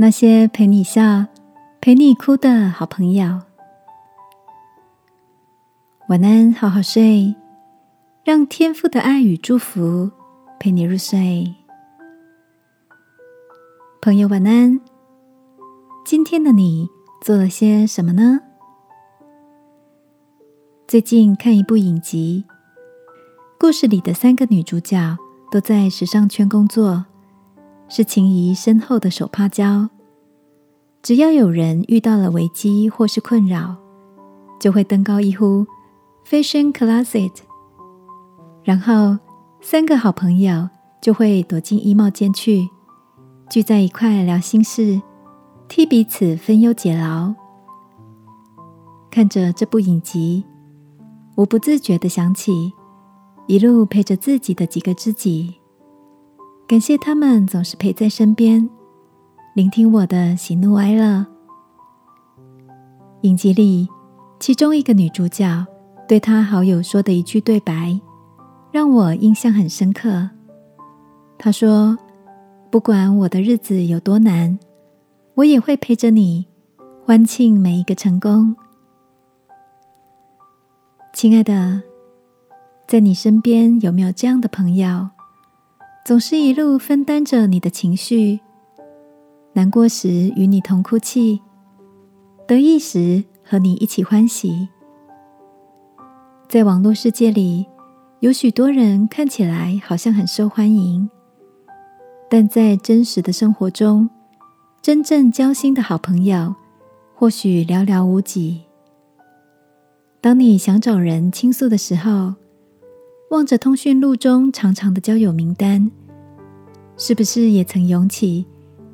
那些陪你笑、陪你哭的好朋友。晚安，好好睡，让天父的爱与祝福陪你入睡。朋友，晚安。今天的你做了些什么呢？最近看一部影集，故事里的三个女主角都在时尚圈工作，是情谊深厚的手帕交。只要有人遇到了危机或是困扰，就会登高一呼 “Fashion Closet”，然后三个好朋友就会躲进衣帽间去，聚在一块聊心事，替彼此分忧解劳。看着这部影集。我不自觉的想起一路陪着自己的几个知己，感谢他们总是陪在身边，聆听我的喜怒哀乐。影集里，其中一个女主角对她好友说的一句对白，让我印象很深刻。她说：“不管我的日子有多难，我也会陪着你，欢庆每一个成功。”亲爱的，在你身边有没有这样的朋友，总是一路分担着你的情绪？难过时与你同哭泣，得意时和你一起欢喜。在网络世界里，有许多人看起来好像很受欢迎，但在真实的生活中，真正交心的好朋友或许寥寥无几。当你想找人倾诉的时候，望着通讯录中长长的交友名单，是不是也曾涌起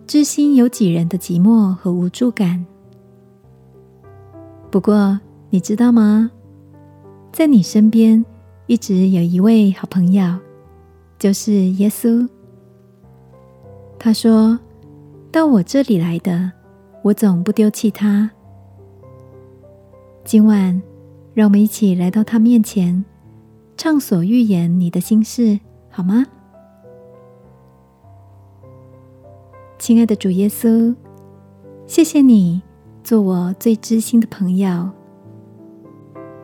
知心有几人的寂寞和无助感？不过，你知道吗？在你身边一直有一位好朋友，就是耶稣。他说：“到我这里来的，我总不丢弃他。”今晚。让我们一起来到他面前，畅所欲言你的心事，好吗？亲爱的主耶稣，谢谢你做我最知心的朋友，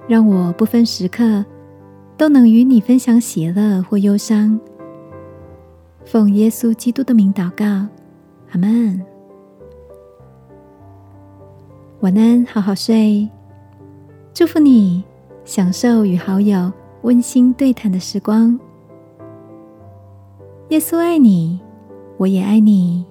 让我不分时刻都能与你分享喜乐或忧伤。奉耶稣基督的名祷告，阿门。晚安，好好睡。祝福你，享受与好友温馨对谈的时光。耶稣爱你，我也爱你。